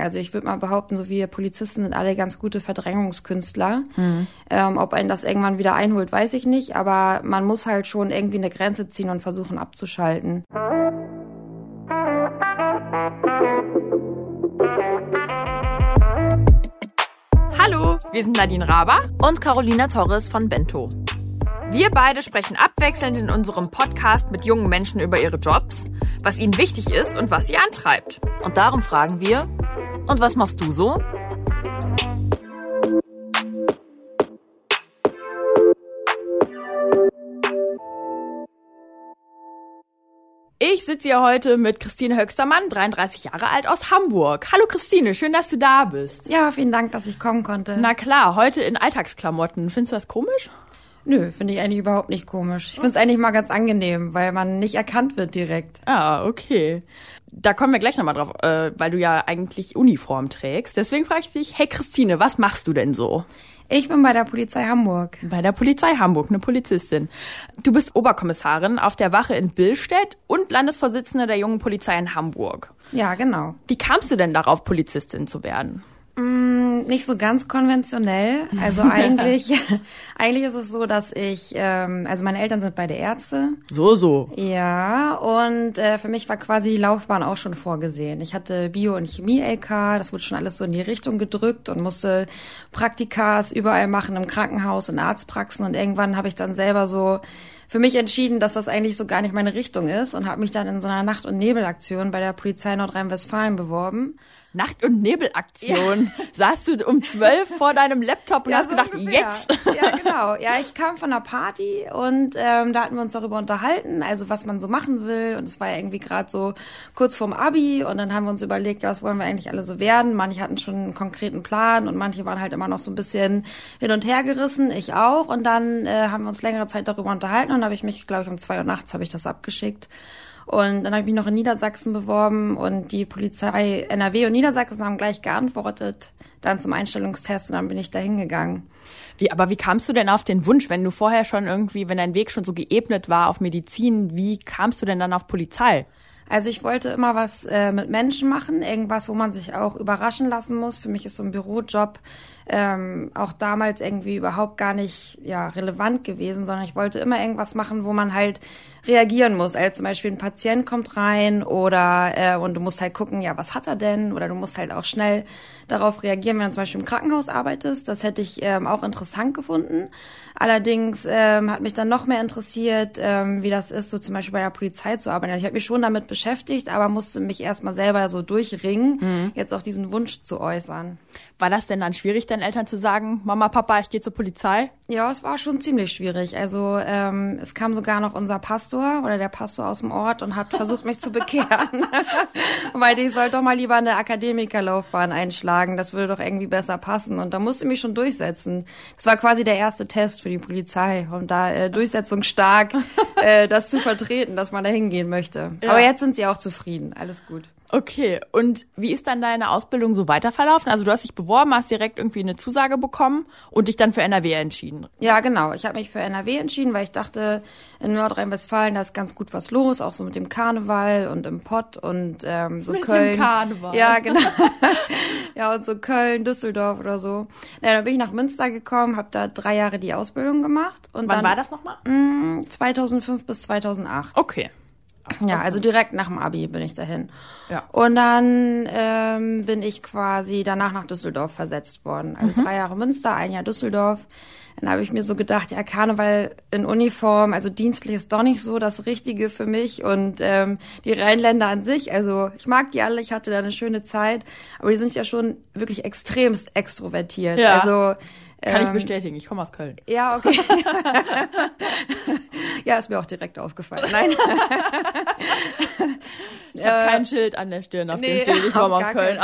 Also ich würde mal behaupten, so wir Polizisten sind alle ganz gute Verdrängungskünstler. Mhm. Ähm, ob einen das irgendwann wieder einholt, weiß ich nicht, aber man muss halt schon irgendwie eine Grenze ziehen und versuchen abzuschalten. Hallo, wir sind Nadine Raber und Carolina Torres von Bento. Wir beide sprechen abwechselnd in unserem Podcast mit jungen Menschen über ihre Jobs, was ihnen wichtig ist und was sie antreibt. Und darum fragen wir, und was machst du so? Ich sitze hier heute mit Christine Höchstermann, 33 Jahre alt aus Hamburg. Hallo Christine, schön, dass du da bist. Ja, vielen Dank, dass ich kommen konnte. Na klar, heute in Alltagsklamotten. Findest du das komisch? Nö, finde ich eigentlich überhaupt nicht komisch. Ich finde es eigentlich mal ganz angenehm, weil man nicht erkannt wird direkt. Ah, okay. Da kommen wir gleich nochmal drauf, äh, weil du ja eigentlich Uniform trägst. Deswegen frage ich dich, hey Christine, was machst du denn so? Ich bin bei der Polizei Hamburg. Bei der Polizei Hamburg, eine Polizistin. Du bist Oberkommissarin auf der Wache in Billstedt und Landesvorsitzende der jungen Polizei in Hamburg. Ja, genau. Wie kamst du denn darauf, Polizistin zu werden? Mm, nicht so ganz konventionell. Also eigentlich, eigentlich ist es so, dass ich, ähm, also meine Eltern sind beide Ärzte. So, so. Ja, und äh, für mich war quasi die Laufbahn auch schon vorgesehen. Ich hatte Bio- und Chemie-LK, das wurde schon alles so in die Richtung gedrückt und musste Praktikas überall machen, im Krankenhaus, in Arztpraxen und irgendwann habe ich dann selber so für mich entschieden, dass das eigentlich so gar nicht meine Richtung ist und habe mich dann in so einer Nacht- und Nebelaktion bei der Polizei Nordrhein-Westfalen beworben. Nacht- und Nebelaktion. Ja. Saßt du um zwölf vor deinem Laptop und ja, hast so gedacht, ungefähr. jetzt? Ja, genau. Ja, ich kam von einer Party und ähm, da hatten wir uns darüber unterhalten, also was man so machen will. Und es war ja irgendwie gerade so kurz vorm Abi und dann haben wir uns überlegt, ja, was wollen wir eigentlich alle so werden? Manche hatten schon einen konkreten Plan und manche waren halt immer noch so ein bisschen hin und her gerissen, ich auch. Und dann äh, haben wir uns längere Zeit darüber unterhalten und habe ich mich, glaube ich, um zwei Uhr nachts habe ich das abgeschickt. Und dann habe ich mich noch in Niedersachsen beworben und die Polizei NRW und Niedersachsen haben gleich geantwortet, dann zum Einstellungstest und dann bin ich da hingegangen. Wie, aber wie kamst du denn auf den Wunsch, wenn du vorher schon irgendwie, wenn dein Weg schon so geebnet war auf Medizin, wie kamst du denn dann auf Polizei? Also ich wollte immer was äh, mit Menschen machen, irgendwas, wo man sich auch überraschen lassen muss. Für mich ist so ein Bürojob ähm, auch damals irgendwie überhaupt gar nicht ja, relevant gewesen, sondern ich wollte immer irgendwas machen, wo man halt reagieren muss. Also zum Beispiel ein Patient kommt rein oder äh, und du musst halt gucken, ja, was hat er denn? Oder du musst halt auch schnell darauf reagieren, wenn du zum Beispiel im Krankenhaus arbeitest. Das hätte ich ähm, auch interessant gefunden. Allerdings ähm, hat mich dann noch mehr interessiert, ähm, wie das ist, so zum Beispiel bei der Polizei zu arbeiten. Also ich habe mich schon damit beschäftigt, aber musste mich erstmal selber so durchringen, mhm. jetzt auch diesen Wunsch zu äußern. War das denn dann schwierig, deinen Eltern zu sagen, Mama, Papa, ich gehe zur Polizei? Ja, es war schon ziemlich schwierig. Also ähm, es kam sogar noch unser Pastor oder der Pastor aus dem Ort und hat versucht, mich zu bekehren. Weil ich soll doch mal lieber eine Akademikerlaufbahn einschlagen. Das würde doch irgendwie besser passen. Und da musste ich mich schon durchsetzen. Das war quasi der erste Test für die Polizei, um da äh, durchsetzungsstark äh, das zu vertreten, dass man da hingehen möchte. Ja. Aber jetzt sind sie auch zufrieden. Alles gut. Okay, und wie ist dann deine Ausbildung so weiterverlaufen? Also du hast dich beworben, hast direkt irgendwie eine Zusage bekommen und dich dann für NRW entschieden. Ja, genau. Ich habe mich für NRW entschieden, weil ich dachte, in Nordrhein-Westfalen da ist ganz gut was los, auch so mit dem Karneval und im Pott und ähm, so mit Köln. Dem Karneval. Ja, genau. ja, und so Köln, Düsseldorf oder so. Ja, dann bin ich nach Münster gekommen, habe da drei Jahre die Ausbildung gemacht. Und Wann dann, war das nochmal? 2005 mm, bis 2008. Okay. Ja, also direkt nach dem Abi bin ich dahin. Ja. Und dann ähm, bin ich quasi danach nach Düsseldorf versetzt worden. Also mhm. drei Jahre Münster, ein Jahr Düsseldorf. Dann habe ich mir so gedacht, ja, Karneval in Uniform, also dienstlich ist doch nicht so das Richtige für mich. Und ähm, die Rheinländer an sich, also ich mag die alle, ich hatte da eine schöne Zeit, aber die sind ja schon wirklich extremst extrovertiert. Ja. Also kann ähm, ich bestätigen, ich komme aus Köln. Ja, okay. ja, ist mir auch direkt aufgefallen. Nein. ich habe kein Schild an der Stirn, auf nee, dem steht, ich komme aus Köln.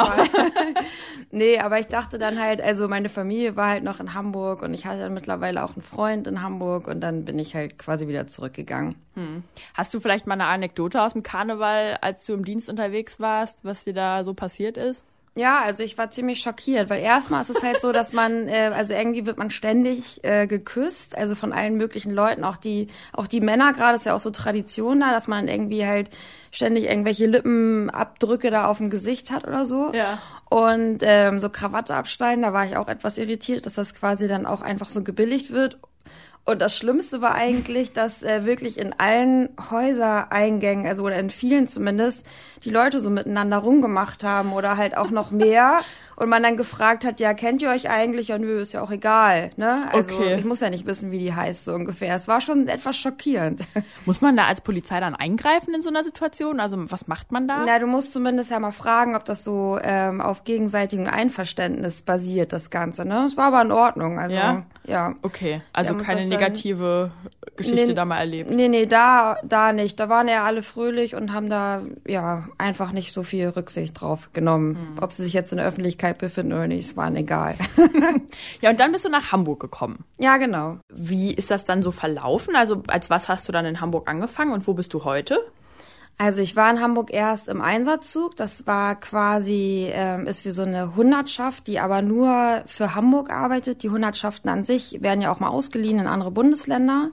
nee, aber ich dachte dann halt, also meine Familie war halt noch in Hamburg und ich hatte dann mittlerweile auch einen Freund in Hamburg und dann bin ich halt quasi wieder zurückgegangen. Hm. Hast du vielleicht mal eine Anekdote aus dem Karneval, als du im Dienst unterwegs warst, was dir da so passiert ist? Ja, also ich war ziemlich schockiert, weil erstmal ist es halt so, dass man, äh, also irgendwie wird man ständig äh, geküsst, also von allen möglichen Leuten, auch die, auch die Männer gerade ist ja auch so Tradition da, dass man irgendwie halt ständig irgendwelche Lippenabdrücke da auf dem Gesicht hat oder so. Ja. Und ähm, so Krawatte abschneiden, da war ich auch etwas irritiert, dass das quasi dann auch einfach so gebilligt wird. Und das Schlimmste war eigentlich, dass äh, wirklich in allen Häusereingängen, also oder in vielen zumindest, die Leute so miteinander rumgemacht haben oder halt auch noch mehr. Und man dann gefragt hat, ja, kennt ihr euch eigentlich? Ja, nö, ist ja auch egal. Ne? Also Okay. ich muss ja nicht wissen, wie die heißt, so ungefähr. Es war schon etwas schockierend. Muss man da als Polizei dann eingreifen in so einer Situation? Also was macht man da? Na, du musst zumindest ja mal fragen, ob das so ähm, auf gegenseitigem Einverständnis basiert, das Ganze. Ne? Es war aber in Ordnung. Also, Ja? ja. Okay, also muss keine das dann- negative Geschichte Nee, da mal erlebt. Nee, nee, da, da nicht. Da waren ja alle fröhlich und haben da ja einfach nicht so viel Rücksicht drauf genommen. Hm. Ob sie sich jetzt in der Öffentlichkeit befinden oder nicht, es war egal. Ja, und dann bist du nach Hamburg gekommen. ja, genau. Wie ist das dann so verlaufen? Also als was hast du dann in Hamburg angefangen und wo bist du heute? Also ich war in Hamburg erst im Einsatzzug. Das war quasi, ähm, ist wie so eine Hundertschaft, die aber nur für Hamburg arbeitet. Die Hundertschaften an sich werden ja auch mal ausgeliehen in andere Bundesländer.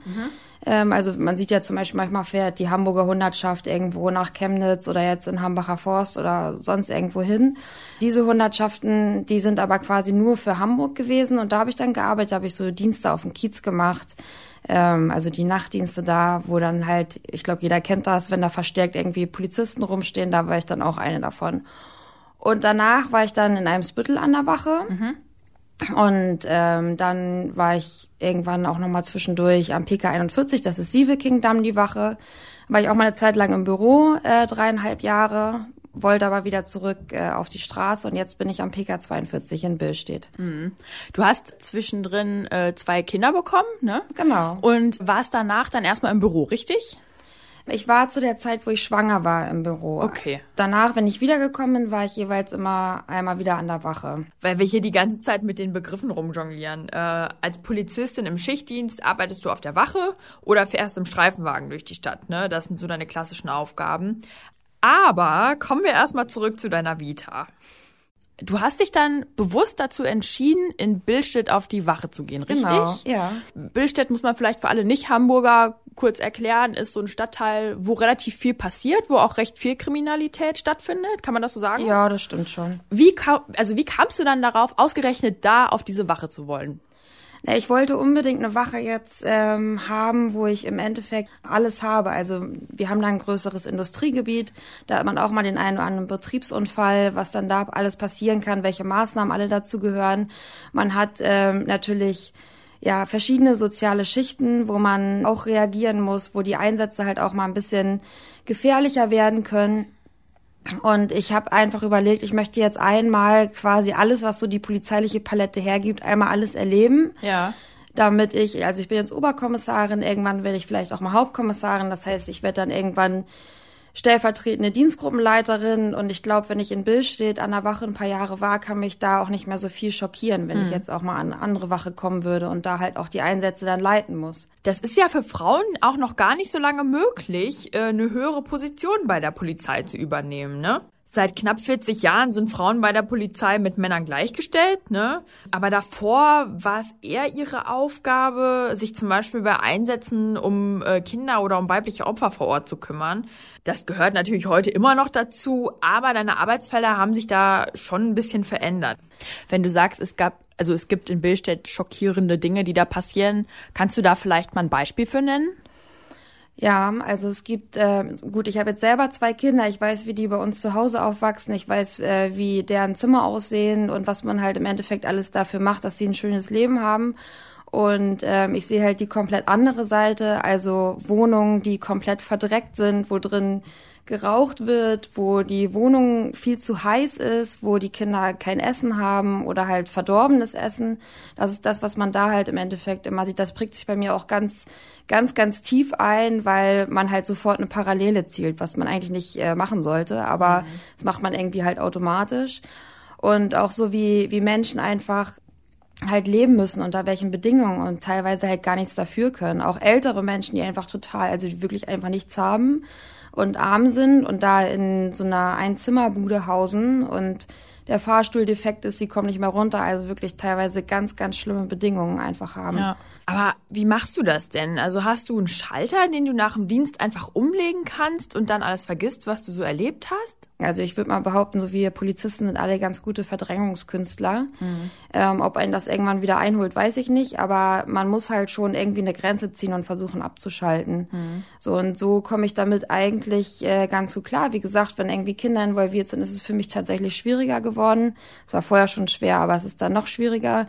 Ähm, also man sieht ja zum Beispiel, manchmal fährt die Hamburger Hundertschaft irgendwo nach Chemnitz oder jetzt in Hambacher Forst oder sonst irgendwo hin. Diese Hundertschaften, die sind aber quasi nur für Hamburg gewesen und da habe ich dann gearbeitet, habe ich so Dienste auf dem Kiez gemacht. Ähm, also die Nachtdienste da, wo dann halt, ich glaube, jeder kennt das, wenn da verstärkt irgendwie Polizisten rumstehen, da war ich dann auch eine davon. Und danach war ich dann in einem Spüttel an der Wache. Und ähm, dann war ich irgendwann auch nochmal zwischendurch am PK 41, das ist Sieveking-Damm, die Wache. War ich auch mal eine Zeit lang im Büro, äh, dreieinhalb Jahre, wollte aber wieder zurück äh, auf die Straße und jetzt bin ich am PK 42 in Billstedt. Du hast zwischendrin äh, zwei Kinder bekommen, ne? Genau. Und warst danach dann erstmal im Büro, richtig? Ich war zu der Zeit, wo ich schwanger war im Büro. Okay. Danach, wenn ich wiedergekommen bin, war ich jeweils immer einmal wieder an der Wache. Weil wir hier die ganze Zeit mit den Begriffen rumjonglieren. Äh, als Polizistin im Schichtdienst arbeitest du auf der Wache oder fährst im Streifenwagen durch die Stadt, ne? Das sind so deine klassischen Aufgaben. Aber kommen wir erstmal zurück zu deiner Vita. Du hast dich dann bewusst dazu entschieden, in Billstedt auf die Wache zu gehen, richtig? Genau, ja. Billstedt muss man vielleicht für alle Nicht-Hamburger kurz erklären, ist so ein Stadtteil, wo relativ viel passiert, wo auch recht viel Kriminalität stattfindet. Kann man das so sagen? Ja, das stimmt schon. Wie, also wie kamst du dann darauf, ausgerechnet da auf diese Wache zu wollen? Na, Ich wollte unbedingt eine Wache jetzt ähm, haben, wo ich im Endeffekt alles habe. Also wir haben da ein größeres Industriegebiet, da hat man auch mal den einen oder anderen Betriebsunfall, was dann da alles passieren kann, welche Maßnahmen alle dazu gehören. Man hat ähm, natürlich ja verschiedene soziale Schichten, wo man auch reagieren muss, wo die Einsätze halt auch mal ein bisschen gefährlicher werden können. Und ich habe einfach überlegt, ich möchte jetzt einmal quasi alles, was so die polizeiliche Palette hergibt, einmal alles erleben. Ja. Damit ich, also ich bin jetzt Oberkommissarin, irgendwann werde ich vielleicht auch mal Hauptkommissarin. Das heißt, ich werde dann irgendwann stellvertretende Dienstgruppenleiterin und ich glaube, wenn ich in Bill steht an der Wache ein paar Jahre war, kann mich da auch nicht mehr so viel schockieren, wenn ich jetzt auch mal an eine andere Wache kommen würde und da halt auch die Einsätze dann leiten muss. Das ist ja für Frauen auch noch gar nicht so lange möglich, äh, eine höhere Position bei der Polizei zu übernehmen, ne? Seit knapp 40 Jahren sind Frauen bei der Polizei mit Männern gleichgestellt, ne? Aber davor war es eher ihre Aufgabe, sich zum Beispiel bei Einsätzen um äh, Kinder oder um weibliche Opfer vor Ort zu kümmern. Das gehört natürlich heute immer noch dazu, aber deine Arbeitsfelder haben sich da schon ein bisschen verändert. Wenn du sagst, es gab, also es gibt in Billstedt schockierende Dinge, die da passieren, kannst du da vielleicht mal ein Beispiel für nennen? Ja, also es gibt, äh, gut, ich habe jetzt selber zwei Kinder, ich weiß, wie die bei uns zu Hause aufwachsen, ich weiß, äh, wie deren Zimmer aussehen und was man halt im Endeffekt alles dafür macht, dass sie ein schönes Leben haben. Und ähm, ich sehe halt die komplett andere Seite, also Wohnungen, die komplett verdreckt sind, wo drin geraucht wird, wo die Wohnung viel zu heiß ist, wo die Kinder kein Essen haben oder halt verdorbenes Essen. Das ist das, was man da halt im Endeffekt immer sieht. Das prägt sich bei mir auch ganz, ganz, ganz tief ein, weil man halt sofort eine Parallele zielt, was man eigentlich nicht äh, machen sollte, aber das macht man irgendwie halt automatisch. Und auch so wie, wie Menschen einfach halt leben müssen, unter welchen Bedingungen und teilweise halt gar nichts dafür können. Auch ältere Menschen, die einfach total, also die wirklich einfach nichts haben und arm sind und da in so einer Einzimmerbude hausen und der Fahrstuhl defekt ist, sie kommen nicht mehr runter, also wirklich teilweise ganz, ganz schlimme Bedingungen einfach haben. Ja. Aber wie machst du das denn? Also hast du einen Schalter, den du nach dem Dienst einfach umlegen kannst und dann alles vergisst, was du so erlebt hast? Also ich würde mal behaupten, so wir Polizisten sind alle ganz gute Verdrängungskünstler. Mhm. Ähm, ob einen das irgendwann wieder einholt, weiß ich nicht, aber man muss halt schon irgendwie eine Grenze ziehen und versuchen abzuschalten. Mhm. So und so komme ich damit eigentlich äh, ganz gut klar. Wie gesagt, wenn irgendwie Kinder involviert sind, ist es für mich tatsächlich schwieriger geworden. Es war vorher schon schwer, aber es ist dann noch schwieriger.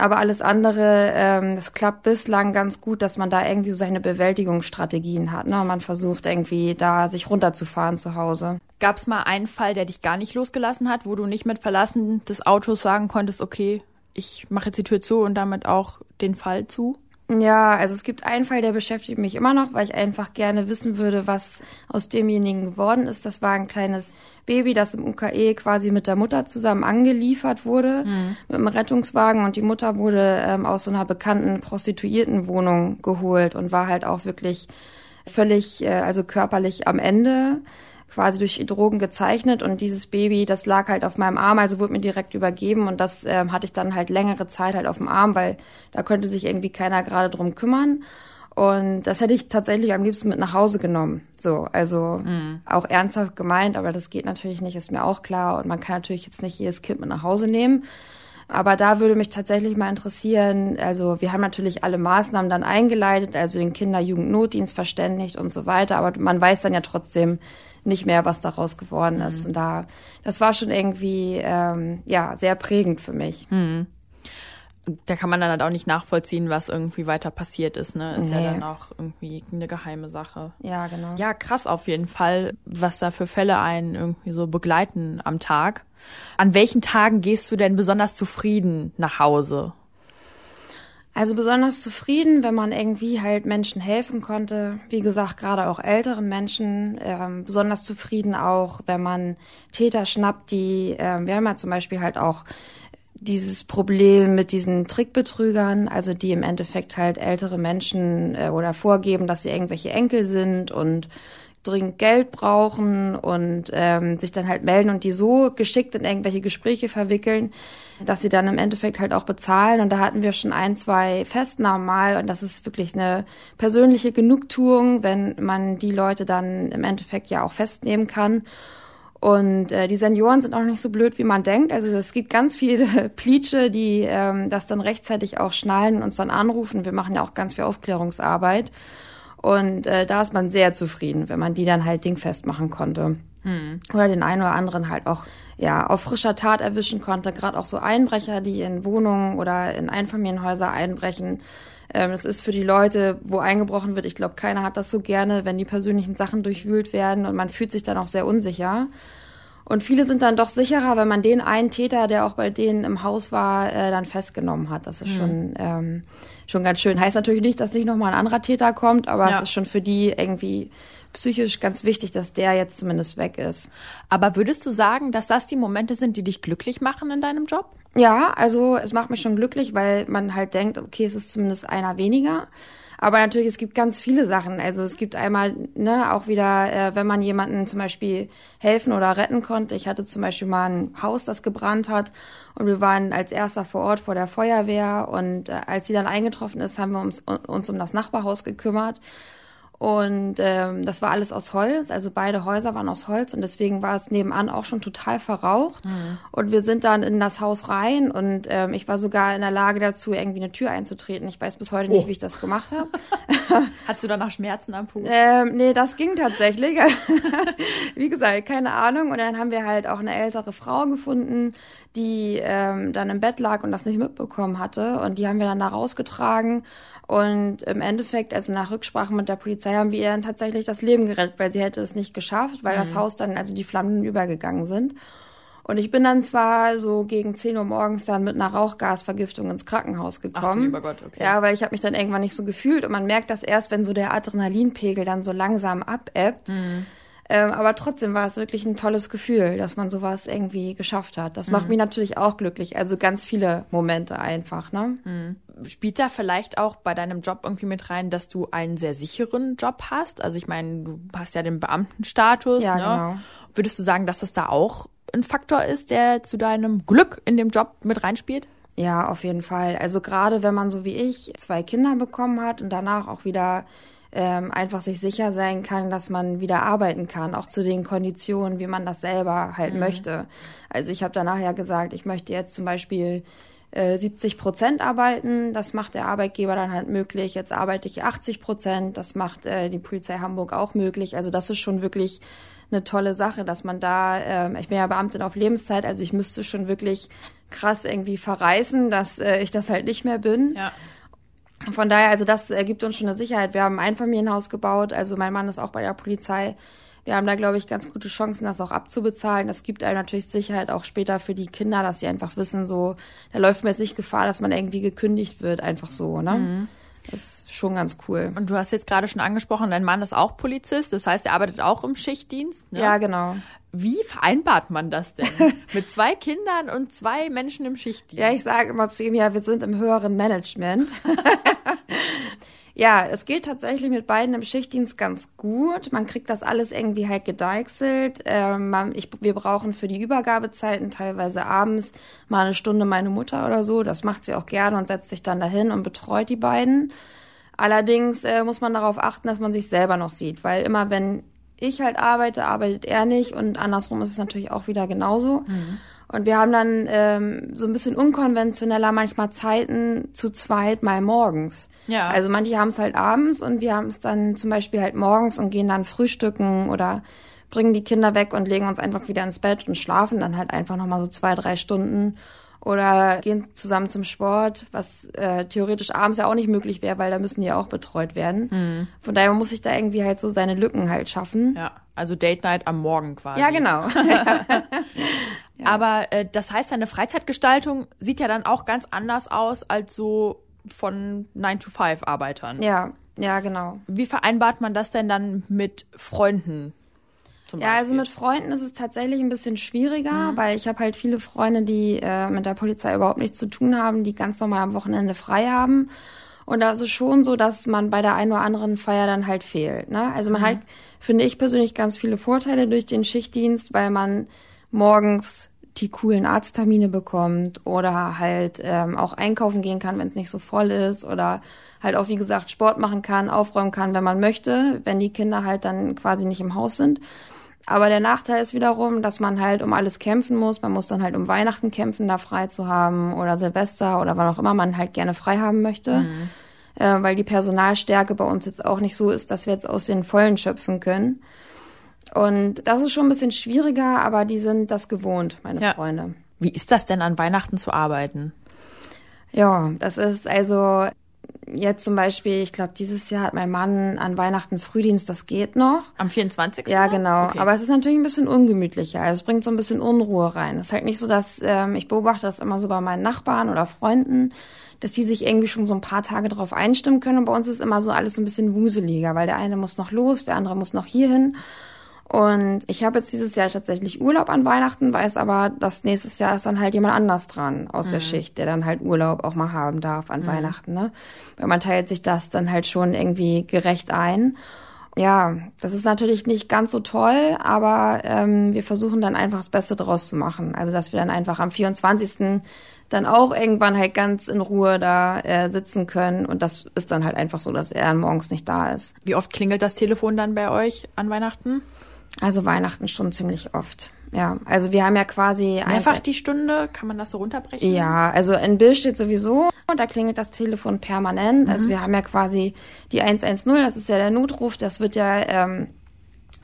Aber alles andere, ähm, das klappt bislang ganz gut, dass man da irgendwie so seine Bewältigungsstrategien hat. Ne? Man versucht irgendwie da sich runterzufahren zu Hause. Gab es mal einen Fall, der dich gar nicht losgelassen hat, wo du nicht mit Verlassen des Autos sagen konntest, okay, ich mache jetzt die Tür zu und damit auch den Fall zu? Ja, also es gibt einen Fall, der beschäftigt mich immer noch, weil ich einfach gerne wissen würde, was aus demjenigen geworden ist. Das war ein kleines Baby, das im UKE quasi mit der Mutter zusammen angeliefert wurde, mhm. mit einem Rettungswagen. Und die Mutter wurde ähm, aus so einer bekannten Prostituiertenwohnung geholt und war halt auch wirklich völlig, äh, also körperlich am Ende quasi durch Drogen gezeichnet und dieses Baby, das lag halt auf meinem Arm, also wurde mir direkt übergeben und das äh, hatte ich dann halt längere Zeit halt auf dem Arm, weil da könnte sich irgendwie keiner gerade drum kümmern. Und das hätte ich tatsächlich am liebsten mit nach Hause genommen. So, also mhm. auch ernsthaft gemeint, aber das geht natürlich nicht, ist mir auch klar. Und man kann natürlich jetzt nicht jedes Kind mit nach Hause nehmen. Aber da würde mich tatsächlich mal interessieren, also wir haben natürlich alle Maßnahmen dann eingeleitet, also den Kinder-Jugend-Notdienst verständigt und so weiter, aber man weiß dann ja trotzdem, nicht mehr, was daraus geworden ist. Mhm. Und da, das war schon irgendwie, ähm, ja, sehr prägend für mich. Mhm. Da kann man dann halt auch nicht nachvollziehen, was irgendwie weiter passiert ist, ne? Ist nee. ja dann auch irgendwie eine geheime Sache. Ja, genau. Ja, krass auf jeden Fall, was da für Fälle einen irgendwie so begleiten am Tag. An welchen Tagen gehst du denn besonders zufrieden nach Hause? Also besonders zufrieden, wenn man irgendwie halt Menschen helfen konnte. Wie gesagt, gerade auch älteren Menschen. Ähm, besonders zufrieden auch, wenn man Täter schnappt, die, ähm, wir haben ja zum Beispiel halt auch dieses Problem mit diesen Trickbetrügern, also die im Endeffekt halt ältere Menschen äh, oder vorgeben, dass sie irgendwelche Enkel sind und dringend Geld brauchen und ähm, sich dann halt melden und die so geschickt in irgendwelche Gespräche verwickeln, dass sie dann im Endeffekt halt auch bezahlen. Und da hatten wir schon ein, zwei Festnahmen mal. Und das ist wirklich eine persönliche Genugtuung, wenn man die Leute dann im Endeffekt ja auch festnehmen kann. Und äh, die Senioren sind auch nicht so blöd, wie man denkt. Also es gibt ganz viele Pleatsche, die ähm, das dann rechtzeitig auch schnallen und uns dann anrufen. Wir machen ja auch ganz viel Aufklärungsarbeit. Und äh, da ist man sehr zufrieden, wenn man die dann halt dingfest machen konnte. Hm. Oder den einen oder anderen halt auch ja auf frischer Tat erwischen konnte. Gerade auch so Einbrecher, die in Wohnungen oder in Einfamilienhäuser einbrechen. Ähm, das ist für die Leute, wo eingebrochen wird, ich glaube, keiner hat das so gerne, wenn die persönlichen Sachen durchwühlt werden und man fühlt sich dann auch sehr unsicher. Und viele sind dann doch sicherer, wenn man den einen Täter, der auch bei denen im Haus war, äh, dann festgenommen hat. Das ist mhm. schon, ähm, schon ganz schön. Heißt natürlich nicht, dass nicht nochmal ein anderer Täter kommt, aber ja. es ist schon für die irgendwie psychisch ganz wichtig, dass der jetzt zumindest weg ist. Aber würdest du sagen, dass das die Momente sind, die dich glücklich machen in deinem Job? Ja, also es macht mich schon glücklich, weil man halt denkt, okay, es ist zumindest einer weniger. Aber natürlich, es gibt ganz viele Sachen. Also es gibt einmal, ne, auch wieder, äh, wenn man jemanden zum Beispiel helfen oder retten konnte. Ich hatte zum Beispiel mal ein Haus, das gebrannt hat und wir waren als erster vor Ort vor der Feuerwehr und äh, als sie dann eingetroffen ist, haben wir uns, uns um das Nachbarhaus gekümmert. Und ähm, das war alles aus Holz, also beide Häuser waren aus Holz und deswegen war es nebenan auch schon total verraucht. Mhm. Und wir sind dann in das Haus rein und ähm, ich war sogar in der Lage dazu, irgendwie eine Tür einzutreten. Ich weiß bis heute nicht, oh. wie ich das gemacht habe. Hattest du danach Schmerzen am Fuß? Ähm, nee, das ging tatsächlich. wie gesagt, keine Ahnung. Und dann haben wir halt auch eine ältere Frau gefunden, die ähm, dann im Bett lag und das nicht mitbekommen hatte. Und die haben wir dann da rausgetragen. Und im Endeffekt, also nach Rücksprache mit der Polizei, haben wir ihr dann tatsächlich das Leben gerettet, weil sie hätte es nicht geschafft, weil mhm. das Haus dann, also die Flammen übergegangen sind. Und ich bin dann zwar so gegen 10 Uhr morgens dann mit einer Rauchgasvergiftung ins Krankenhaus gekommen. Ach, lieber Gott, okay. Ja, weil ich habe mich dann irgendwann nicht so gefühlt und man merkt das erst, wenn so der Adrenalinpegel dann so langsam abebbt. Mhm. Ähm, aber trotzdem war es wirklich ein tolles Gefühl, dass man sowas irgendwie geschafft hat. Das mhm. macht mich natürlich auch glücklich. Also ganz viele Momente einfach, ne? Mhm. spielt da vielleicht auch bei deinem Job irgendwie mit rein, dass du einen sehr sicheren Job hast? Also ich meine, du hast ja den Beamtenstatus. Ja, ne? genau. Würdest du sagen, dass das da auch ein Faktor ist, der zu deinem Glück in dem Job mit reinspielt? Ja, auf jeden Fall. Also gerade wenn man so wie ich zwei Kinder bekommen hat und danach auch wieder ähm, einfach sich sicher sein kann, dass man wieder arbeiten kann, auch zu den Konditionen, wie man das selber halt mhm. möchte. Also ich habe danach ja gesagt, ich möchte jetzt zum Beispiel äh, 70 Prozent arbeiten. Das macht der Arbeitgeber dann halt möglich. Jetzt arbeite ich 80 Prozent. Das macht äh, die Polizei Hamburg auch möglich. Also das ist schon wirklich eine tolle Sache, dass man da, äh, ich bin ja Beamtin auf Lebenszeit, also ich müsste schon wirklich krass irgendwie verreißen, dass äh, ich das halt nicht mehr bin. Ja. Von daher, also das gibt uns schon eine Sicherheit. Wir haben ein Einfamilienhaus gebaut, also mein Mann ist auch bei der Polizei. Wir haben da, glaube ich, ganz gute Chancen, das auch abzubezahlen. Das gibt einem natürlich Sicherheit auch später für die Kinder, dass sie einfach wissen, so, da läuft mir jetzt nicht Gefahr, dass man irgendwie gekündigt wird, einfach so, ne? Mhm. Das ist schon ganz cool. Und du hast jetzt gerade schon angesprochen, dein Mann ist auch Polizist, das heißt, er arbeitet auch im Schichtdienst. Ne? Ja, genau. Wie vereinbart man das denn? Mit zwei Kindern und zwei Menschen im Schichtdienst? Ja, ich sage immer zu ihm, ja, wir sind im höheren Management. ja, es geht tatsächlich mit beiden im Schichtdienst ganz gut. Man kriegt das alles irgendwie halt gedeichselt. Ähm, ich, wir brauchen für die Übergabezeiten teilweise abends mal eine Stunde meine Mutter oder so. Das macht sie auch gerne und setzt sich dann dahin und betreut die beiden. Allerdings äh, muss man darauf achten, dass man sich selber noch sieht, weil immer wenn ich halt arbeite, arbeitet er nicht und andersrum ist es natürlich auch wieder genauso. Mhm. Und wir haben dann ähm, so ein bisschen unkonventioneller manchmal Zeiten zu zweit mal morgens. Ja. Also manche haben es halt abends und wir haben es dann zum Beispiel halt morgens und gehen dann frühstücken oder bringen die Kinder weg und legen uns einfach wieder ins Bett und schlafen dann halt einfach nochmal so zwei, drei Stunden oder gehen zusammen zum Sport, was äh, theoretisch abends ja auch nicht möglich wäre, weil da müssen die ja auch betreut werden. Mhm. Von daher muss ich da irgendwie halt so seine Lücken halt schaffen. Ja, also Date Night am Morgen quasi. Ja, genau. ja. Aber äh, das heißt, deine Freizeitgestaltung sieht ja dann auch ganz anders aus als so von 9 to 5 Arbeitern. Ja, ja, genau. Wie vereinbart man das denn dann mit Freunden? ja, also mit Freunden ist es tatsächlich ein bisschen schwieriger, mhm. weil ich habe halt viele Freunde, die äh, mit der Polizei überhaupt nichts zu tun haben, die ganz normal am Wochenende frei haben. Und da ist es schon so, dass man bei der einen oder anderen Feier dann halt fehlt. Ne? Also man mhm. hat, finde ich persönlich, ganz viele Vorteile durch den Schichtdienst, weil man morgens die coolen Arzttermine bekommt oder halt ähm, auch einkaufen gehen kann, wenn es nicht so voll ist oder halt auch, wie gesagt, Sport machen kann, aufräumen kann, wenn man möchte, wenn die Kinder halt dann quasi nicht im Haus sind. Aber der Nachteil ist wiederum, dass man halt um alles kämpfen muss. Man muss dann halt um Weihnachten kämpfen, da frei zu haben oder Silvester oder wann auch immer man halt gerne frei haben möchte. Mhm. Äh, weil die Personalstärke bei uns jetzt auch nicht so ist, dass wir jetzt aus den Vollen schöpfen können. Und das ist schon ein bisschen schwieriger, aber die sind das gewohnt, meine ja. Freunde. Wie ist das denn an Weihnachten zu arbeiten? Ja, das ist also jetzt zum Beispiel, ich glaube, dieses Jahr hat mein Mann an Weihnachten Frühdienst, das geht noch. Am 24. Ja, genau. Okay. Aber es ist natürlich ein bisschen ungemütlicher. Also es bringt so ein bisschen Unruhe rein. Es ist halt nicht so, dass ähm, ich beobachte das immer so bei meinen Nachbarn oder Freunden, dass die sich irgendwie schon so ein paar Tage darauf einstimmen können. Und bei uns ist immer so alles so ein bisschen wuseliger, weil der eine muss noch los, der andere muss noch hierhin. Und ich habe jetzt dieses Jahr tatsächlich Urlaub an Weihnachten, weiß aber, dass nächstes Jahr ist dann halt jemand anders dran aus mhm. der Schicht, der dann halt Urlaub auch mal haben darf an mhm. Weihnachten. Ne? Weil man teilt sich das dann halt schon irgendwie gerecht ein. Ja, das ist natürlich nicht ganz so toll, aber ähm, wir versuchen dann einfach das Beste draus zu machen. Also dass wir dann einfach am 24 dann auch irgendwann halt ganz in Ruhe da äh, sitzen können. Und das ist dann halt einfach so, dass er morgens nicht da ist. Wie oft klingelt das Telefon dann bei euch an Weihnachten? Also Weihnachten schon ziemlich oft. Ja, also wir haben ja quasi einfach die Stunde, kann man das so runterbrechen? Ja, also in Bill steht sowieso, da klingelt das Telefon permanent. Also mhm. Also wir haben ja quasi die 110, das ist ja der Notruf, das wird ja ähm,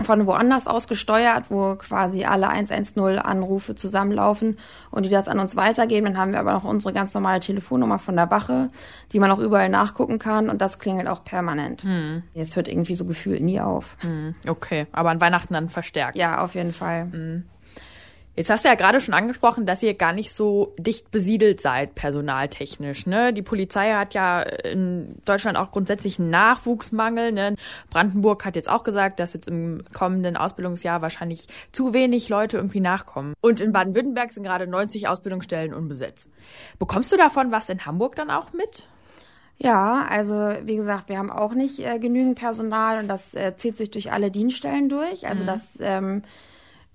von woanders aus gesteuert, wo quasi alle 110-Anrufe zusammenlaufen und die das an uns weitergeben. Dann haben wir aber noch unsere ganz normale Telefonnummer von der Wache, die man auch überall nachgucken kann und das klingelt auch permanent. Hm. Es hört irgendwie so gefühlt nie auf. Hm. Okay, aber an Weihnachten dann verstärkt. Ja, auf jeden Fall. Hm. Jetzt hast du ja gerade schon angesprochen, dass ihr gar nicht so dicht besiedelt seid, personaltechnisch. Ne? Die Polizei hat ja in Deutschland auch grundsätzlich einen Nachwuchsmangel. Ne? Brandenburg hat jetzt auch gesagt, dass jetzt im kommenden Ausbildungsjahr wahrscheinlich zu wenig Leute irgendwie nachkommen. Und in Baden-Württemberg sind gerade 90 Ausbildungsstellen unbesetzt. Bekommst du davon was in Hamburg dann auch mit? Ja, also wie gesagt, wir haben auch nicht äh, genügend Personal und das äh, zieht sich durch alle Dienststellen durch. Also mhm. dass ähm,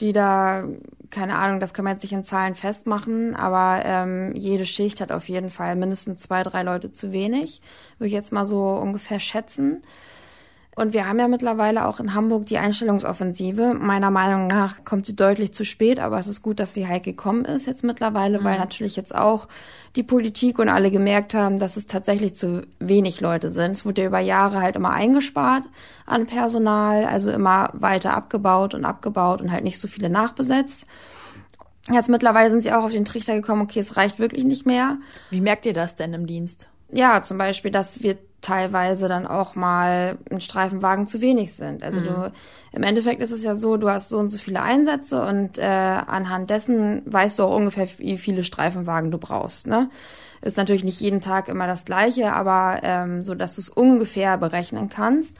die da, keine Ahnung, das kann man jetzt nicht in Zahlen festmachen, aber ähm, jede Schicht hat auf jeden Fall mindestens zwei, drei Leute zu wenig, würde ich jetzt mal so ungefähr schätzen. Und wir haben ja mittlerweile auch in Hamburg die Einstellungsoffensive. Meiner Meinung nach kommt sie deutlich zu spät, aber es ist gut, dass sie halt gekommen ist jetzt mittlerweile, mhm. weil natürlich jetzt auch die Politik und alle gemerkt haben, dass es tatsächlich zu wenig Leute sind. Es wurde ja über Jahre halt immer eingespart an Personal, also immer weiter abgebaut und abgebaut und halt nicht so viele nachbesetzt. Jetzt mittlerweile sind sie auch auf den Trichter gekommen, okay, es reicht wirklich nicht mehr. Wie merkt ihr das denn im Dienst? Ja, zum Beispiel, dass wir teilweise dann auch mal ein Streifenwagen zu wenig sind. Also mhm. du im Endeffekt ist es ja so, du hast so und so viele Einsätze und äh, anhand dessen weißt du auch ungefähr, wie viele Streifenwagen du brauchst. Ne? Ist natürlich nicht jeden Tag immer das gleiche, aber ähm, so, dass du es ungefähr berechnen kannst.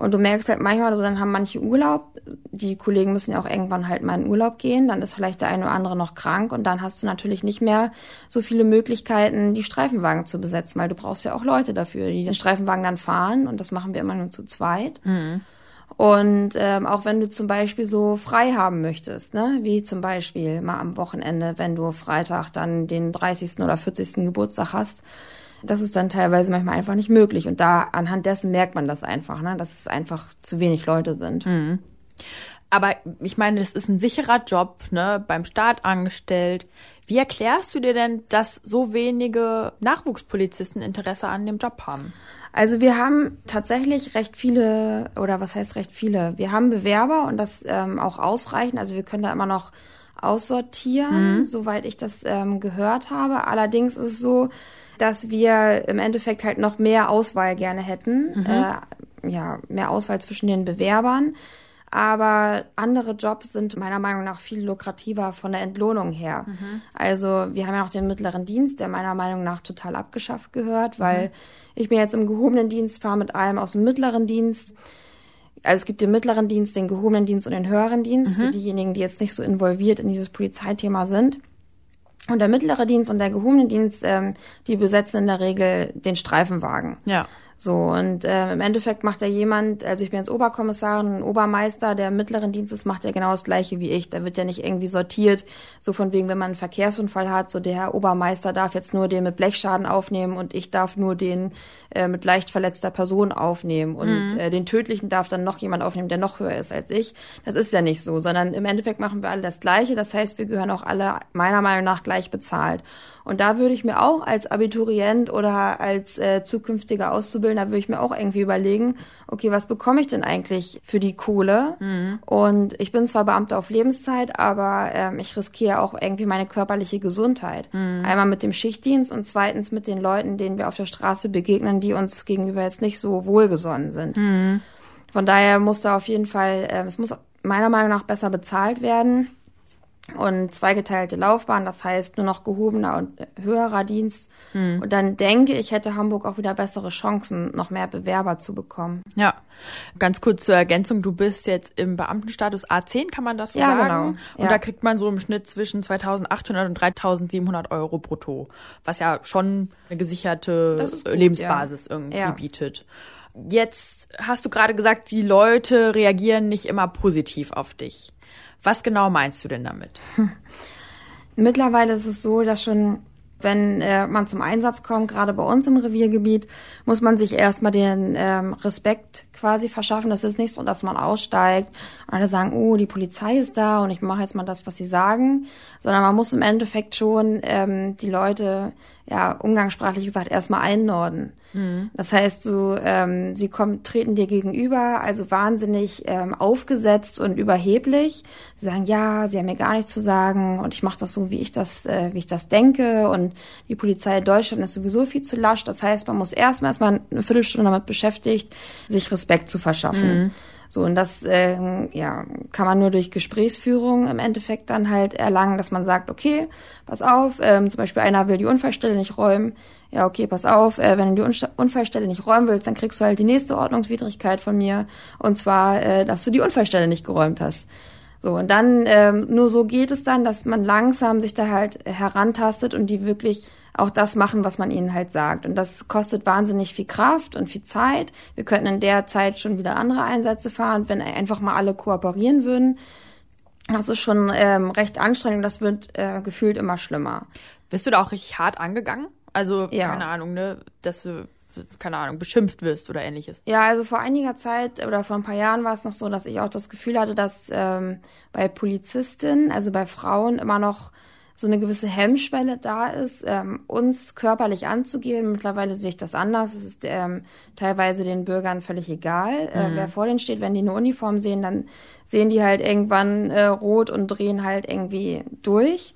Und du merkst halt manchmal, so dann haben manche Urlaub, die Kollegen müssen ja auch irgendwann halt mal in Urlaub gehen, dann ist vielleicht der eine oder andere noch krank und dann hast du natürlich nicht mehr so viele Möglichkeiten, die Streifenwagen zu besetzen, weil du brauchst ja auch Leute dafür, die den Streifenwagen dann fahren und das machen wir immer nur zu zweit. Mhm. Und ähm, auch wenn du zum Beispiel so frei haben möchtest, ne, wie zum Beispiel mal am Wochenende, wenn du Freitag dann den 30. oder 40. Geburtstag hast, das ist dann teilweise manchmal einfach nicht möglich. Und da anhand dessen merkt man das einfach, ne? dass es einfach zu wenig Leute sind. Mhm. Aber ich meine, das ist ein sicherer Job, ne, beim Staat angestellt. Wie erklärst du dir denn, dass so wenige Nachwuchspolizisten Interesse an dem Job haben? Also wir haben tatsächlich recht viele, oder was heißt recht viele? Wir haben Bewerber und das ähm, auch ausreichend. Also wir können da immer noch aussortieren, mhm. soweit ich das ähm, gehört habe. Allerdings ist es so, dass wir im Endeffekt halt noch mehr Auswahl gerne hätten. Mhm. Äh, ja, mehr Auswahl zwischen den Bewerbern. Aber andere Jobs sind meiner Meinung nach viel lukrativer von der Entlohnung her. Mhm. Also wir haben ja noch den mittleren Dienst, der meiner Meinung nach total abgeschafft gehört, weil mhm. ich bin jetzt im gehobenen Dienst, fahre mit allem aus dem mittleren Dienst. Also es gibt den mittleren Dienst, den gehobenen Dienst und den höheren Dienst mhm. für diejenigen, die jetzt nicht so involviert in dieses Polizeithema sind. Und der mittlere Dienst und der gehobene Dienst, ähm, die besetzen in der Regel den Streifenwagen. Ja. So, und äh, im Endeffekt macht ja jemand, also ich bin jetzt Oberkommissarin, ein Obermeister, der mittleren Dienstes macht ja genau das gleiche wie ich. Da wird ja nicht irgendwie sortiert, so von wegen, wenn man einen Verkehrsunfall hat, so der Obermeister darf jetzt nur den mit Blechschaden aufnehmen und ich darf nur den äh, mit leicht verletzter Person aufnehmen. Und mhm. äh, den tödlichen darf dann noch jemand aufnehmen, der noch höher ist als ich. Das ist ja nicht so, sondern im Endeffekt machen wir alle das Gleiche. Das heißt, wir gehören auch alle meiner Meinung nach gleich bezahlt. Und da würde ich mir auch als Abiturient oder als äh, zukünftiger Auszubildender würde ich mir auch irgendwie überlegen, okay, was bekomme ich denn eigentlich für die Kohle? Mhm. Und ich bin zwar Beamter auf Lebenszeit, aber ähm, ich riskiere auch irgendwie meine körperliche Gesundheit. Mhm. Einmal mit dem Schichtdienst und zweitens mit den Leuten, denen wir auf der Straße begegnen, die uns gegenüber jetzt nicht so wohlgesonnen sind. Mhm. Von daher muss da auf jeden Fall, äh, es muss meiner Meinung nach besser bezahlt werden und zweigeteilte Laufbahn, das heißt nur noch gehobener und höherer Dienst. Hm. Und dann denke ich, hätte Hamburg auch wieder bessere Chancen, noch mehr Bewerber zu bekommen. Ja, ganz kurz zur Ergänzung, du bist jetzt im Beamtenstatus A10, kann man das so ja, sagen? Genau. Und ja. da kriegt man so im Schnitt zwischen 2.800 und 3.700 Euro brutto, was ja schon eine gesicherte gut, Lebensbasis ja. irgendwie bietet. Jetzt hast du gerade gesagt, die Leute reagieren nicht immer positiv auf dich. Was genau meinst du denn damit? Mittlerweile ist es so, dass schon wenn äh, man zum Einsatz kommt, gerade bei uns im Reviergebiet, muss man sich erstmal den ähm, Respekt quasi verschaffen. Das ist nicht so, dass man aussteigt und alle sagen, oh, die Polizei ist da und ich mache jetzt mal das, was sie sagen, sondern man muss im Endeffekt schon ähm, die Leute, ja, umgangssprachlich gesagt, erstmal einnorden. Mhm. Das heißt, du, ähm, sie kommen, treten dir gegenüber, also wahnsinnig ähm, aufgesetzt und überheblich. Sie sagen, ja, sie haben mir gar nichts zu sagen und ich mache das so, wie ich das, äh, wie ich das denke. Und die Polizei in Deutschland ist sowieso viel zu lasch. Das heißt, man muss erstmal erstmal eine Viertelstunde damit beschäftigt, sich Respekt zu verschaffen. Mhm. So, und das äh, ja, kann man nur durch Gesprächsführung im Endeffekt dann halt erlangen, dass man sagt, okay, pass auf, ähm, zum Beispiel einer will die Unfallstelle nicht räumen. Ja, okay, pass auf, äh, wenn du die Unfallstelle nicht räumen willst, dann kriegst du halt die nächste Ordnungswidrigkeit von mir. Und zwar, äh, dass du die Unfallstelle nicht geräumt hast. So, und dann, ähm, nur so geht es dann, dass man langsam sich da halt herantastet und die wirklich auch das machen, was man ihnen halt sagt. Und das kostet wahnsinnig viel Kraft und viel Zeit. Wir könnten in der Zeit schon wieder andere Einsätze fahren, wenn einfach mal alle kooperieren würden. Das ist schon ähm, recht anstrengend. Das wird äh, gefühlt immer schlimmer. Bist du da auch richtig hart angegangen? Also, ja. keine Ahnung, ne, dass du keine Ahnung, beschimpft wirst oder ähnliches. Ja, also vor einiger Zeit oder vor ein paar Jahren war es noch so, dass ich auch das Gefühl hatte, dass ähm, bei Polizistinnen, also bei Frauen, immer noch so eine gewisse Hemmschwelle da ist, ähm, uns körperlich anzugehen. Mittlerweile sehe ich das anders. Es ist ähm, teilweise den Bürgern völlig egal, äh, mhm. wer vor denen steht. Wenn die eine Uniform sehen, dann sehen die halt irgendwann äh, rot und drehen halt irgendwie durch.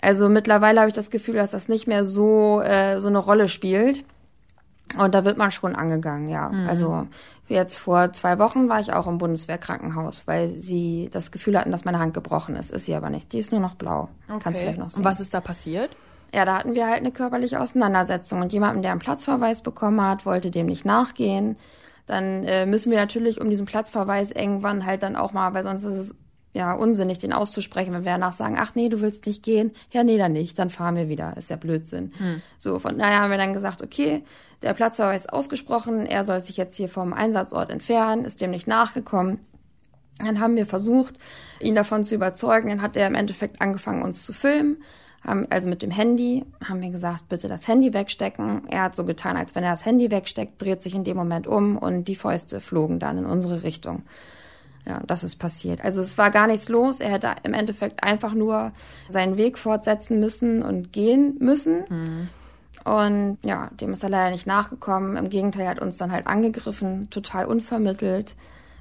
Also mittlerweile habe ich das Gefühl, dass das nicht mehr so äh, so eine Rolle spielt. Und da wird man schon angegangen, ja. Mhm. Also jetzt vor zwei Wochen war ich auch im Bundeswehrkrankenhaus, weil sie das Gefühl hatten, dass meine Hand gebrochen ist. Ist sie aber nicht. Die ist nur noch blau. Okay. Kannst vielleicht noch sehen. Und was ist da passiert? Ja, da hatten wir halt eine körperliche Auseinandersetzung und jemanden, der einen Platzverweis bekommen hat, wollte dem nicht nachgehen. Dann äh, müssen wir natürlich um diesen Platzverweis irgendwann halt dann auch mal, weil sonst ist es ja unsinnig, den auszusprechen, wenn wir danach sagen, ach nee, du willst nicht gehen, ja nee, dann nicht, dann fahren wir wieder, ist ja Blödsinn. Hm. So, von daher haben wir dann gesagt, okay, der Platzverweis ausgesprochen, er soll sich jetzt hier vom Einsatzort entfernen, ist dem nicht nachgekommen. Dann haben wir versucht, ihn davon zu überzeugen, dann hat er im Endeffekt angefangen, uns zu filmen, haben, also mit dem Handy, haben wir gesagt, bitte das Handy wegstecken. Er hat so getan, als wenn er das Handy wegsteckt, dreht sich in dem Moment um und die Fäuste flogen dann in unsere Richtung. Ja, das ist passiert. Also es war gar nichts los. Er hätte im Endeffekt einfach nur seinen Weg fortsetzen müssen und gehen müssen. Mhm. Und ja, dem ist er leider nicht nachgekommen. Im Gegenteil, er hat uns dann halt angegriffen, total unvermittelt.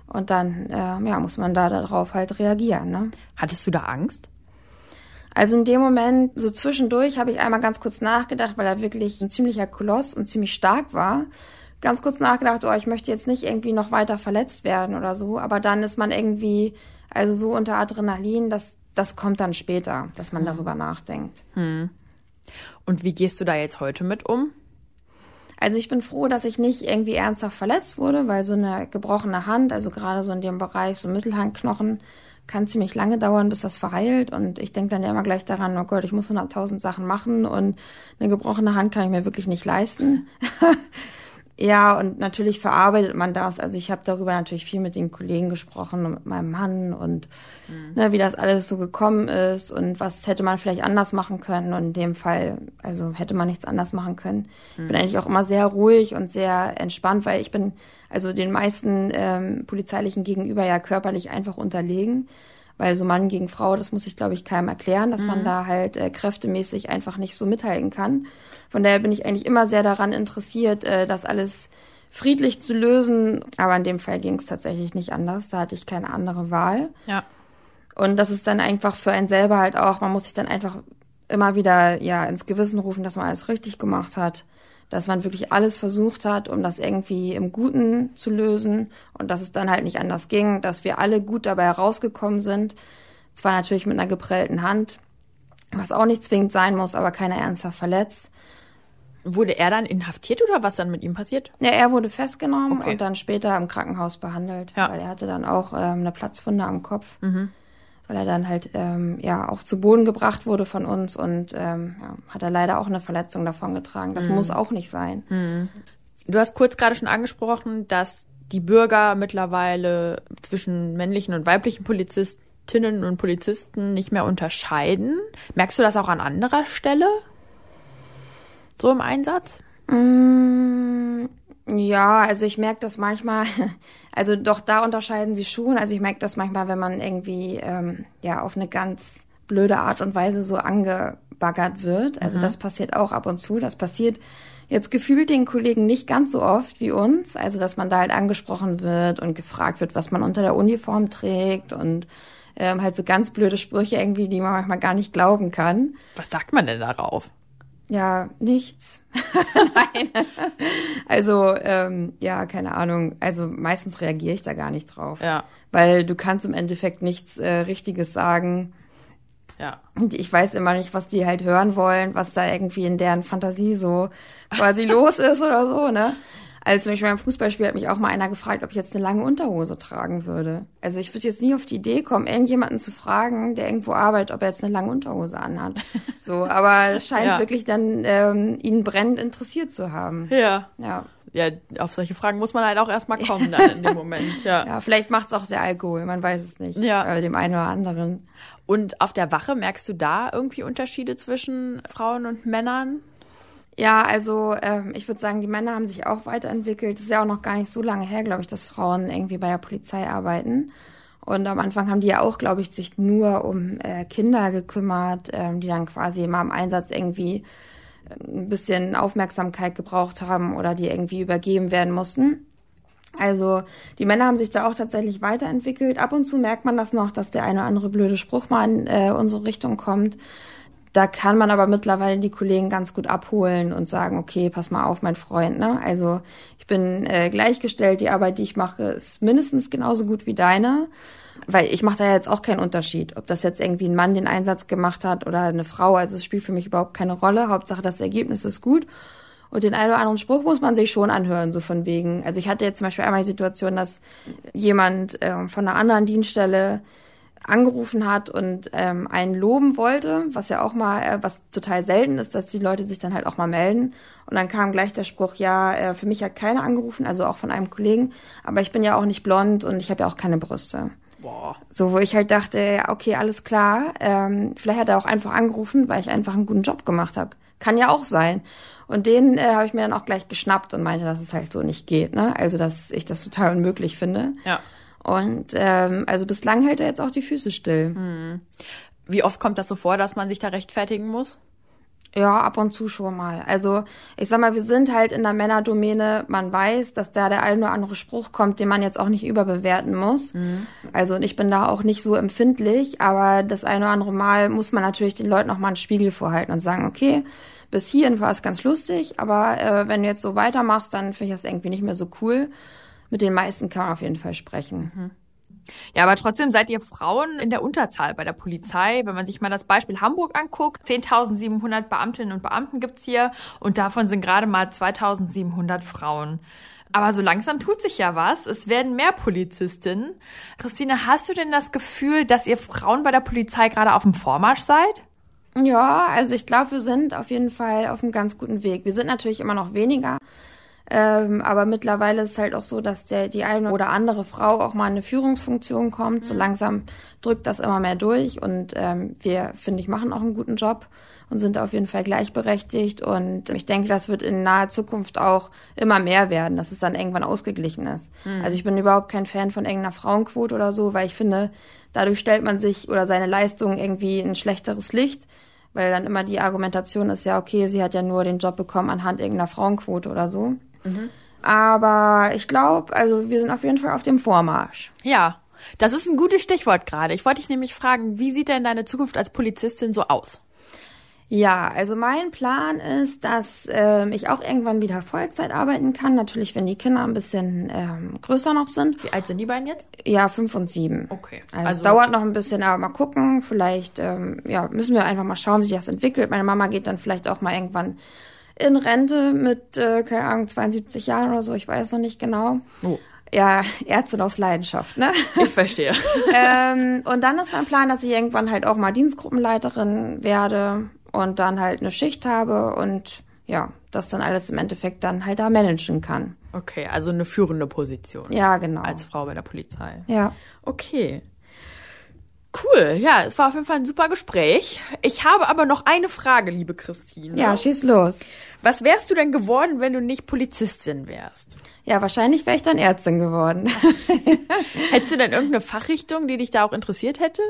Und dann, äh, ja, muss man da darauf halt reagieren. Ne? Hattest du da Angst? Also in dem Moment, so zwischendurch, habe ich einmal ganz kurz nachgedacht, weil er wirklich ein ziemlicher Koloss und ziemlich stark war ganz kurz nachgedacht, oh, ich möchte jetzt nicht irgendwie noch weiter verletzt werden oder so, aber dann ist man irgendwie, also so unter Adrenalin, das, das kommt dann später, dass man hm. darüber nachdenkt. Hm. Und wie gehst du da jetzt heute mit um? Also ich bin froh, dass ich nicht irgendwie ernsthaft verletzt wurde, weil so eine gebrochene Hand, also gerade so in dem Bereich, so Mittelhandknochen, kann ziemlich lange dauern, bis das verheilt. Und ich denke dann ja immer gleich daran, oh Gott, ich muss 100.000 Sachen machen und eine gebrochene Hand kann ich mir wirklich nicht leisten. Ja, und natürlich verarbeitet man das. Also ich habe darüber natürlich viel mit den Kollegen gesprochen und mit meinem Mann und mhm. ne, wie das alles so gekommen ist und was hätte man vielleicht anders machen können. Und in dem Fall, also hätte man nichts anders machen können. Mhm. Bin eigentlich auch immer sehr ruhig und sehr entspannt, weil ich bin also den meisten ähm, polizeilichen gegenüber ja körperlich einfach unterlegen. Weil so Mann gegen Frau, das muss ich, glaube ich, keinem erklären, dass mhm. man da halt äh, kräftemäßig einfach nicht so mithalten kann. Von daher bin ich eigentlich immer sehr daran interessiert, äh, das alles friedlich zu lösen. Aber in dem Fall ging es tatsächlich nicht anders. Da hatte ich keine andere Wahl. Ja. Und das ist dann einfach für einen selber halt auch, man muss sich dann einfach immer wieder ja ins Gewissen rufen, dass man alles richtig gemacht hat, dass man wirklich alles versucht hat, um das irgendwie im Guten zu lösen und dass es dann halt nicht anders ging, dass wir alle gut dabei herausgekommen sind. Zwar natürlich mit einer geprellten Hand, was auch nicht zwingend sein muss, aber keiner ernsthaft verletzt. Wurde er dann inhaftiert oder was dann mit ihm passiert? Ja, er wurde festgenommen okay. und dann später im Krankenhaus behandelt, ja. weil er hatte dann auch ähm, eine Platzwunde am Kopf, mhm. Weil er dann halt ähm, ja auch zu Boden gebracht wurde von uns und ähm, ja, hat er leider auch eine Verletzung davon getragen. Das mhm. muss auch nicht sein. Mhm. Du hast kurz gerade schon angesprochen, dass die Bürger mittlerweile zwischen männlichen und weiblichen Polizistinnen und Polizisten nicht mehr unterscheiden. Merkst du das auch an anderer Stelle? so im Einsatz? Mm, ja, also ich merke das manchmal, also doch da unterscheiden sie schon. Also ich merke das manchmal, wenn man irgendwie ähm, ja auf eine ganz blöde Art und Weise so angebaggert wird. Also mhm. das passiert auch ab und zu. Das passiert jetzt gefühlt den Kollegen nicht ganz so oft wie uns. Also dass man da halt angesprochen wird und gefragt wird, was man unter der Uniform trägt und ähm, halt so ganz blöde Sprüche irgendwie, die man manchmal gar nicht glauben kann. Was sagt man denn darauf? Ja, nichts. Nein. also, ähm, ja, keine Ahnung. Also meistens reagiere ich da gar nicht drauf. Ja. Weil du kannst im Endeffekt nichts äh, Richtiges sagen. Ja. Und ich weiß immer nicht, was die halt hören wollen, was da irgendwie in deren Fantasie so quasi los ist oder so, ne? Also zum Beispiel beim Fußballspiel hat mich auch mal einer gefragt, ob ich jetzt eine lange Unterhose tragen würde. Also ich würde jetzt nie auf die Idee kommen, irgendjemanden zu fragen, der irgendwo arbeitet, ob er jetzt eine lange Unterhose anhat. So, aber es scheint ja. wirklich dann ähm, ihn brennend interessiert zu haben. Ja. Ja. Ja, auf solche Fragen muss man halt auch erstmal kommen dann in dem Moment, ja. Ja, vielleicht macht's auch der Alkohol, man weiß es nicht. Ja. Äh, dem einen oder anderen. Und auf der Wache merkst du da irgendwie Unterschiede zwischen Frauen und Männern? Ja, also ähm, ich würde sagen, die Männer haben sich auch weiterentwickelt. Es ist ja auch noch gar nicht so lange her, glaube ich, dass Frauen irgendwie bei der Polizei arbeiten. Und am Anfang haben die ja auch, glaube ich, sich nur um äh, Kinder gekümmert, ähm, die dann quasi immer im Einsatz irgendwie äh, ein bisschen Aufmerksamkeit gebraucht haben oder die irgendwie übergeben werden mussten. Also die Männer haben sich da auch tatsächlich weiterentwickelt. Ab und zu merkt man das noch, dass der eine oder andere blöde Spruch mal in äh, unsere Richtung kommt. Da kann man aber mittlerweile die Kollegen ganz gut abholen und sagen, okay, pass mal auf, mein Freund. Ne? Also ich bin äh, gleichgestellt, die Arbeit, die ich mache, ist mindestens genauso gut wie deine. Weil ich mache da jetzt auch keinen Unterschied, ob das jetzt irgendwie ein Mann den Einsatz gemacht hat oder eine Frau. Also es spielt für mich überhaupt keine Rolle. Hauptsache, das Ergebnis ist gut. Und den einen oder anderen Spruch muss man sich schon anhören, so von wegen. Also ich hatte jetzt zum Beispiel einmal die Situation, dass jemand äh, von einer anderen Dienststelle angerufen hat und ähm, einen loben wollte, was ja auch mal, äh, was total selten ist, dass die Leute sich dann halt auch mal melden. Und dann kam gleich der Spruch, ja, äh, für mich hat keiner angerufen, also auch von einem Kollegen, aber ich bin ja auch nicht blond und ich habe ja auch keine Brüste. Boah. So, wo ich halt dachte, ja, okay, alles klar, ähm, vielleicht hat er auch einfach angerufen, weil ich einfach einen guten Job gemacht habe. Kann ja auch sein. Und den äh, habe ich mir dann auch gleich geschnappt und meinte, dass es halt so nicht geht, ne? Also, dass ich das total unmöglich finde. Ja. Und ähm, also bislang hält er jetzt auch die Füße still. Hm. Wie oft kommt das so vor, dass man sich da rechtfertigen muss? Ja, ab und zu schon mal. Also ich sag mal, wir sind halt in der Männerdomäne. Man weiß, dass da der ein oder andere Spruch kommt, den man jetzt auch nicht überbewerten muss. Mhm. Also und ich bin da auch nicht so empfindlich, aber das ein oder andere Mal muss man natürlich den Leuten auch mal einen Spiegel vorhalten und sagen, okay, bis hierhin war es ganz lustig, aber äh, wenn du jetzt so weitermachst, dann finde ich das irgendwie nicht mehr so cool mit den meisten kann man auf jeden Fall sprechen. Mhm. Ja, aber trotzdem seid ihr Frauen in der Unterzahl bei der Polizei. Wenn man sich mal das Beispiel Hamburg anguckt, 10.700 Beamtinnen und Beamten gibt's hier und davon sind gerade mal 2.700 Frauen. Aber so langsam tut sich ja was. Es werden mehr Polizistinnen. Christine, hast du denn das Gefühl, dass ihr Frauen bei der Polizei gerade auf dem Vormarsch seid? Ja, also ich glaube, wir sind auf jeden Fall auf einem ganz guten Weg. Wir sind natürlich immer noch weniger. Ähm, aber mittlerweile ist es halt auch so, dass der, die eine oder andere Frau auch mal in eine Führungsfunktion kommt. Mhm. So langsam drückt das immer mehr durch und ähm, wir, finde ich, machen auch einen guten Job und sind auf jeden Fall gleichberechtigt. Und ich denke, das wird in naher Zukunft auch immer mehr werden, dass es dann irgendwann ausgeglichen ist. Mhm. Also ich bin überhaupt kein Fan von irgendeiner Frauenquote oder so, weil ich finde, dadurch stellt man sich oder seine Leistung irgendwie in ein schlechteres Licht weil dann immer die Argumentation ist ja, okay, sie hat ja nur den Job bekommen anhand irgendeiner Frauenquote oder so. Mhm. Aber ich glaube, also wir sind auf jeden Fall auf dem Vormarsch. Ja, das ist ein gutes Stichwort gerade. Ich wollte dich nämlich fragen, wie sieht denn deine Zukunft als Polizistin so aus? Ja, also mein Plan ist, dass ähm, ich auch irgendwann wieder Vollzeit arbeiten kann. Natürlich, wenn die Kinder ein bisschen ähm, größer noch sind. Wie alt sind die beiden jetzt? Ja, fünf und sieben. Okay. Also, also es dauert noch ein bisschen, aber mal gucken. Vielleicht ähm, ja, müssen wir einfach mal schauen, wie sich das entwickelt. Meine Mama geht dann vielleicht auch mal irgendwann in Rente mit, äh, keine Ahnung, 72 Jahren oder so, ich weiß noch nicht genau. Oh. Ja, Ärztin aus Leidenschaft, ne? Ich verstehe. ähm, und dann ist mein Plan, dass ich irgendwann halt auch mal Dienstgruppenleiterin werde und dann halt eine Schicht habe und ja, das dann alles im Endeffekt dann halt da managen kann. Okay, also eine führende Position. Ja, genau. Als Frau bei der Polizei. Ja. Okay. Cool, ja, es war auf jeden Fall ein super Gespräch. Ich habe aber noch eine Frage, liebe Christine. Ja, schieß los. Was wärst du denn geworden, wenn du nicht Polizistin wärst? Ja, wahrscheinlich wäre ich dann Ärztin geworden. Hättest du denn irgendeine Fachrichtung, die dich da auch interessiert hätte?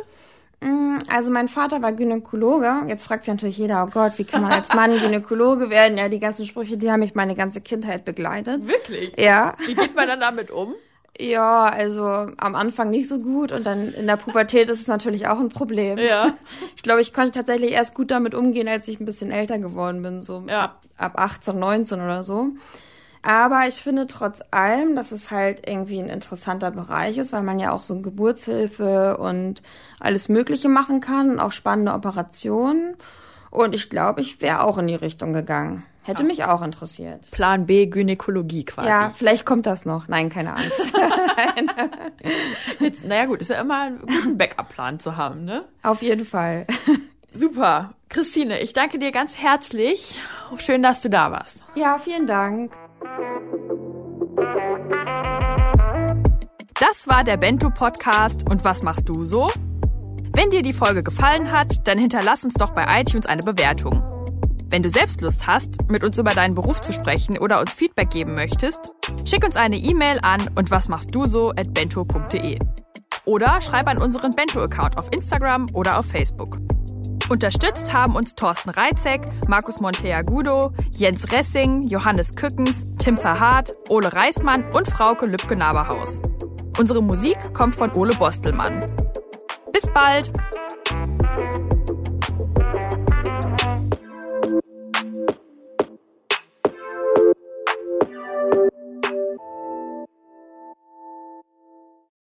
Mm, also mein Vater war Gynäkologe. Jetzt fragt sich natürlich jeder, oh Gott, wie kann man als Mann Gynäkologe werden? Ja, die ganzen Sprüche, die haben mich meine ganze Kindheit begleitet. Wirklich? Ja. Wie geht man dann damit um? Ja, also am Anfang nicht so gut und dann in der Pubertät ist es natürlich auch ein Problem. Ja. Ich glaube, ich konnte tatsächlich erst gut damit umgehen, als ich ein bisschen älter geworden bin, so ja. ab, ab 18, 19 oder so. Aber ich finde trotz allem, dass es halt irgendwie ein interessanter Bereich ist, weil man ja auch so Geburtshilfe und alles Mögliche machen kann und auch spannende Operationen. Und ich glaube, ich wäre auch in die Richtung gegangen. Hätte mich auch interessiert. Plan B, Gynäkologie quasi. Ja, vielleicht kommt das noch. Nein, keine Angst. Jetzt, naja gut, ist ja immer ein guten Backup-Plan zu haben, ne? Auf jeden Fall. Super. Christine, ich danke dir ganz herzlich. Schön, dass du da warst. Ja, vielen Dank. Das war der Bento Podcast und was machst du so? Wenn dir die Folge gefallen hat, dann hinterlass uns doch bei iTunes eine Bewertung. Wenn du selbst Lust hast, mit uns über deinen Beruf zu sprechen oder uns Feedback geben möchtest, schick uns eine E-Mail an und was machst du so at bento.de. Oder schreib an unseren Bento-Account auf Instagram oder auf Facebook. Unterstützt haben uns Thorsten Reitzek, Markus Monteagudo, Jens Ressing, Johannes Kückens, Tim Verhardt, Ole Reismann und Frauke Lübke-Naberhaus. Unsere Musik kommt von Ole Bostelmann. Bis bald!